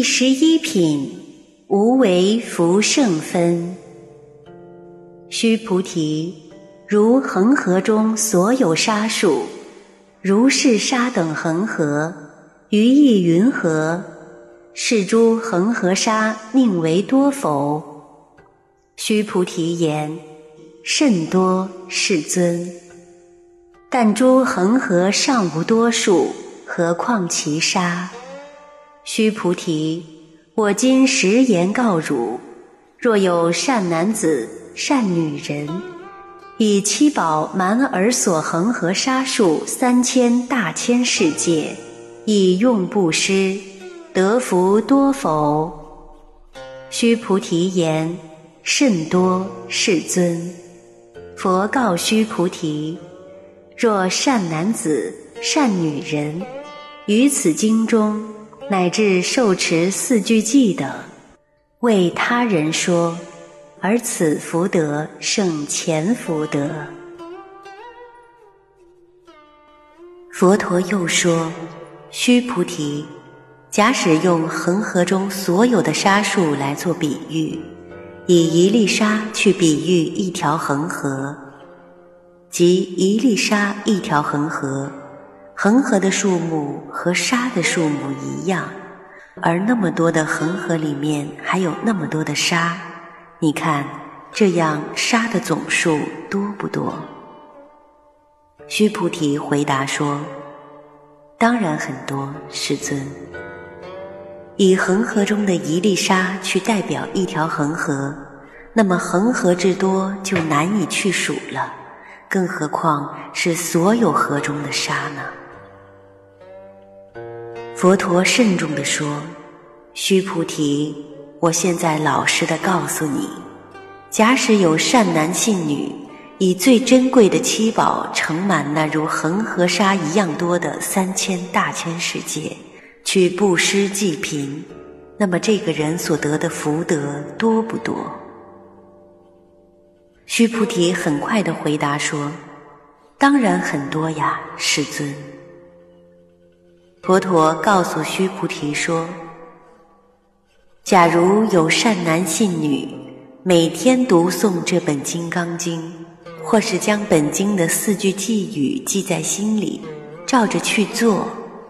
第十一品，无为福圣分。须菩提，如恒河中所有沙数，如是沙等恒河，于意云何？是诸恒河沙宁为多否？须菩提言：甚多，世尊。但诸恒河尚无多数，何况其沙？须菩提，我今实言告汝：若有善男子、善女人，以七宝满尔所恒河沙数三千大千世界，以用布施，得福多否？须菩提言：甚多，世尊。佛告须菩提：若善男子、善女人，于此经中。乃至受持四句偈等，为他人说，而此福德胜前福德。佛陀又说：“须菩提，假使用恒河中所有的沙数来做比喻，以一粒沙去比喻一条恒河，即一粒沙一条恒河。”恒河的数目和沙的数目一样，而那么多的恒河里面还有那么多的沙，你看这样沙的总数多不多？须菩提回答说：“当然很多，世尊。以恒河中的一粒沙去代表一条恒河，那么恒河之多就难以去数了，更何况是所有河中的沙呢？”佛陀慎重地说：“须菩提，我现在老实的告诉你，假使有善男信女，以最珍贵的七宝盛满那如恒河沙一样多的三千大千世界，去布施济贫，那么这个人所得的福德多不多？”须菩提很快的回答说：“当然很多呀，世尊。”佛陀告诉须菩提说：“假如有善男信女，每天读诵这本《金刚经》，或是将本经的四句偈语记在心里，照着去做，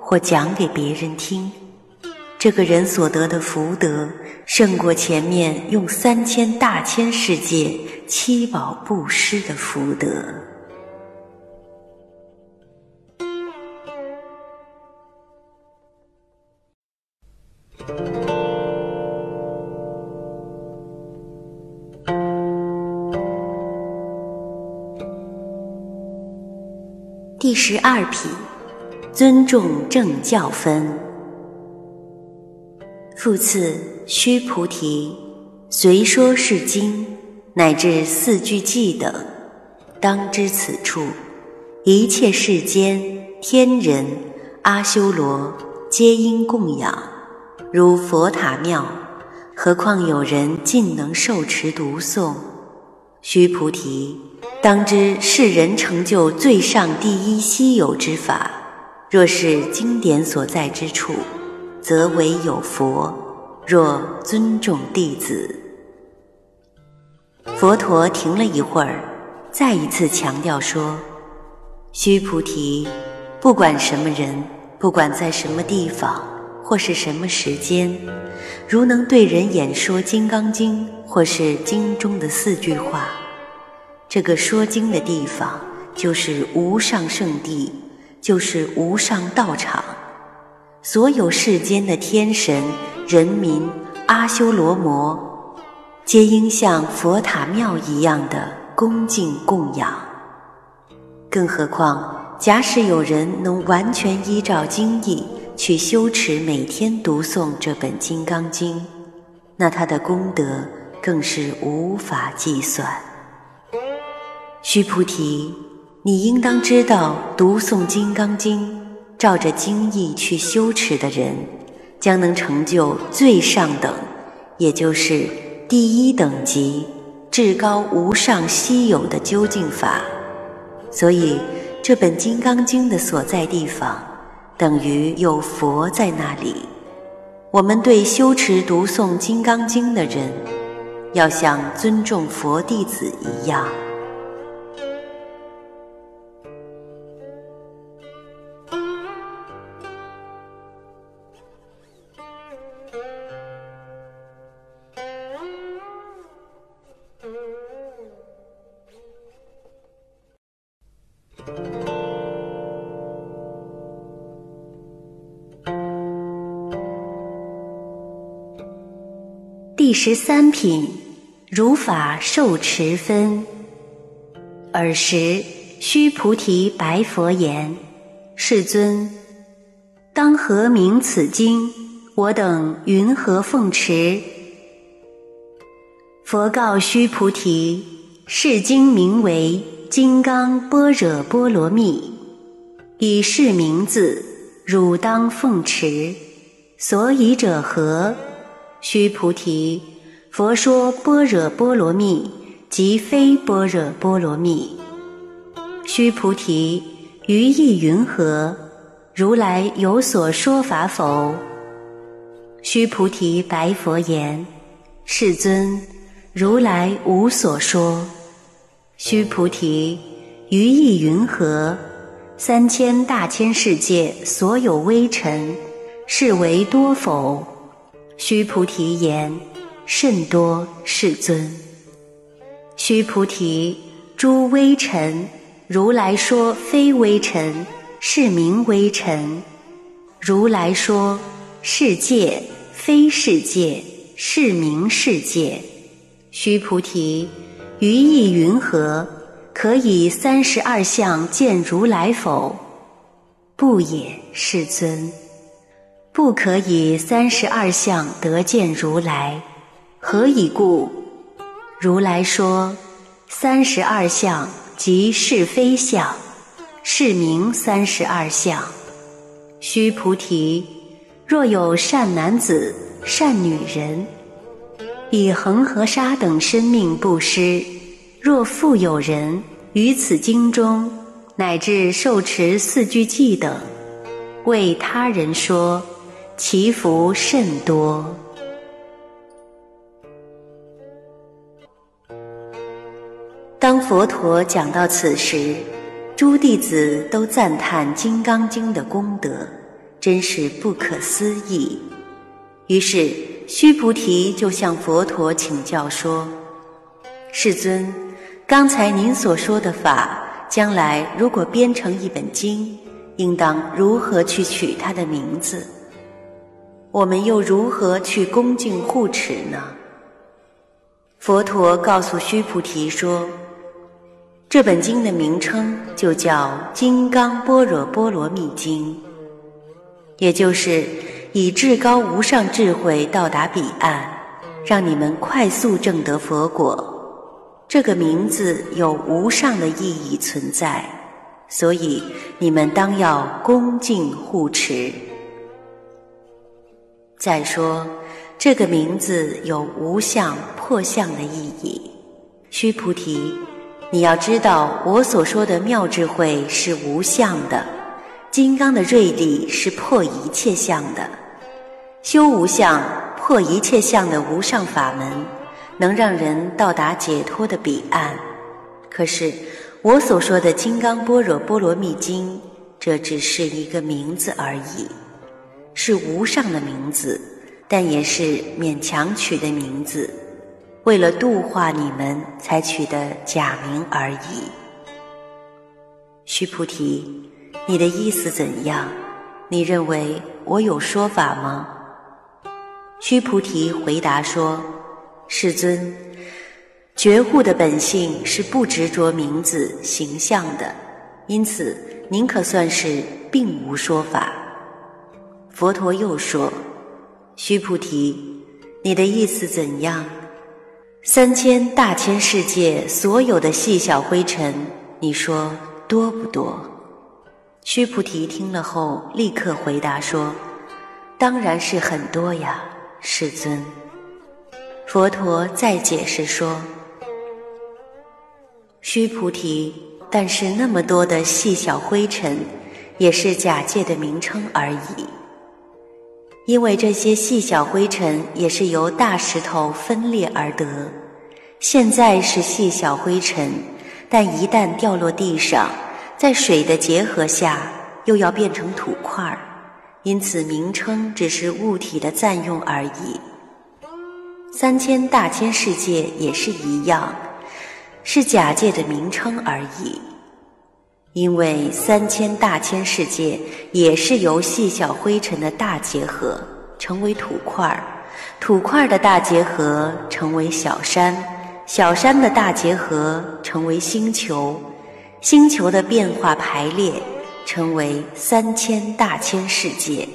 或讲给别人听，这个人所得的福德，胜过前面用三千大千世界七宝布施的福德。”第十二品，尊重正教分。复次，须菩提，随说是经，乃至四句偈等，当知此处，一切世间天人阿修罗，皆应供养，如佛塔庙。何况有人尽能受持读诵？须菩提。当知世人成就最上第一稀有之法，若是经典所在之处，则为有佛；若尊重弟子，佛陀停了一会儿，再一次强调说：“须菩提，不管什么人，不管在什么地方，或是什么时间，如能对人演说《金刚经》，或是经中的四句话。”这个说经的地方就是无上圣地，就是无上道场。所有世间的天神、人民、阿修罗魔，皆应像佛塔庙一样的恭敬供养。更何况，假使有人能完全依照经义去修持，每天读诵这本《金刚经》，那他的功德更是无法计算。须菩提，你应当知道，读诵《金刚经》，照着经义去修持的人，将能成就最上等，也就是第一等级、至高无上稀有的究竟法。所以，这本《金刚经》的所在地方，等于有佛在那里。我们对修持读诵《金刚经》的人，要像尊重佛弟子一样。第十三品，如法受持分。尔时，须菩提白佛言：“世尊，当何名此经？我等云何奉持？”佛告须菩提：“是经名为《金刚般若波罗蜜》，以是名字，汝当奉持。所以者何？”须菩提，佛说般若波罗蜜，即非般若波罗蜜。须菩提，于意云何？如来有所说法否？须菩提白佛言：“世尊，如来无所说。”须菩提，于意云何？三千大千世界所有微尘，是为多否？须菩提言：“甚多，世尊。”须菩提，诸微尘，如来说非微尘，是名微尘；如来说世界，非世界，是名世界。须菩提，于意云何？可以三十二相见如来否？不也，世尊。不可以三十二相得见如来，何以故？如来说三十二相即是非相，是名三十二相。须菩提，若有善男子、善女人，以恒河沙等生命布施；若复有人于此经中，乃至受持四句偈等，为他人说。其福甚多。当佛陀讲到此时，诸弟子都赞叹《金刚经》的功德，真是不可思议。于是，须菩提就向佛陀请教说：“世尊，刚才您所说的法，将来如果编成一本经，应当如何去取它的名字？”我们又如何去恭敬护持呢？佛陀告诉须菩提说：“这本经的名称就叫《金刚般若波罗蜜经》，也就是以至高无上智慧到达彼岸，让你们快速证得佛果。这个名字有无上的意义存在，所以你们当要恭敬护持。”再说，这个名字有无相破相的意义。须菩提，你要知道，我所说的妙智慧是无相的，金刚的锐利是破一切相的，修无相破一切相的无上法门，能让人到达解脱的彼岸。可是，我所说的《金刚般若波罗蜜经》，这只是一个名字而已。是无上的名字，但也是勉强取的名字，为了度化你们才取的假名而已。须菩提，你的意思怎样？你认为我有说法吗？须菩提回答说：“世尊，觉悟的本性是不执着名字形象的，因此您可算是并无说法。”佛陀又说：“须菩提，你的意思怎样？三千大千世界所有的细小灰尘，你说多不多？”须菩提听了后，立刻回答说：“当然是很多呀，世尊。”佛陀再解释说：“须菩提，但是那么多的细小灰尘，也是假借的名称而已。”因为这些细小灰尘也是由大石头分裂而得。现在是细小灰尘，但一旦掉落地上，在水的结合下，又要变成土块儿。因此，名称只是物体的暂用而已。三千大千世界也是一样，是假借的名称而已。因为三千大千世界也是由细小灰尘的大结合成为土块儿，土块儿的大结合成为小山，小山的大结合成为星球，星球的变化排列成为三千大千世界。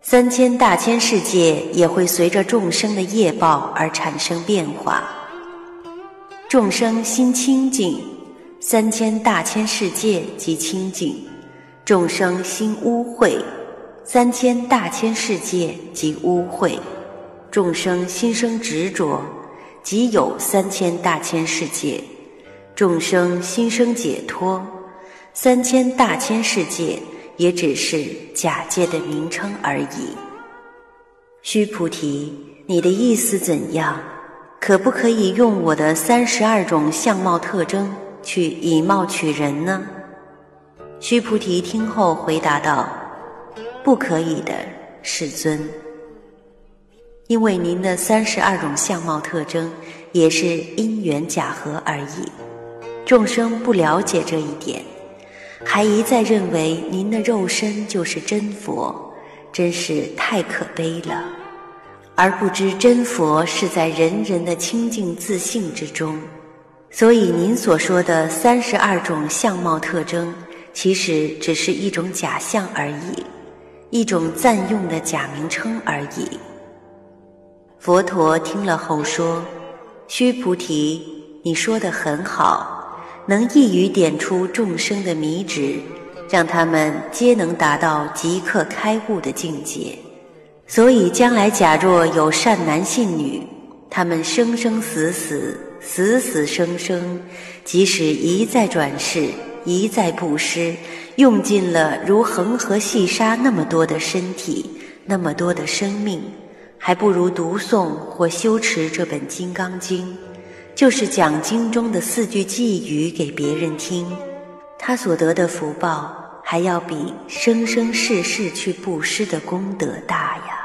三千大千世界也会随着众生的业报而产生变化，众生心清净。三千大千世界即清净，众生心污秽；三千大千世界即污秽，众生心生执着，即有三千大千世界；众生心生解脱，三千大千世界也只是假借的名称而已。须菩提，你的意思怎样？可不可以用我的三十二种相貌特征？去以貌取人呢？须菩提听后回答道：“不可以的，世尊。因为您的三十二种相貌特征也是因缘假合而已。众生不了解这一点，还一再认为您的肉身就是真佛，真是太可悲了。而不知真佛是在人人的清净自信之中。”所以，您所说的三十二种相貌特征，其实只是一种假象而已，一种暂用的假名称而已。佛陀听了后说：“须菩提，你说的很好，能一语点出众生的迷执，让他们皆能达到即刻开悟的境界。所以，将来假若有善男信女，他们生生死死。”死死生生，即使一再转世，一再布施，用尽了如恒河细沙那么多的身体，那么多的生命，还不如读诵或修持这本《金刚经》，就是讲经中的四句偈语给别人听，他所得的福报，还要比生生世世去布施的功德大呀。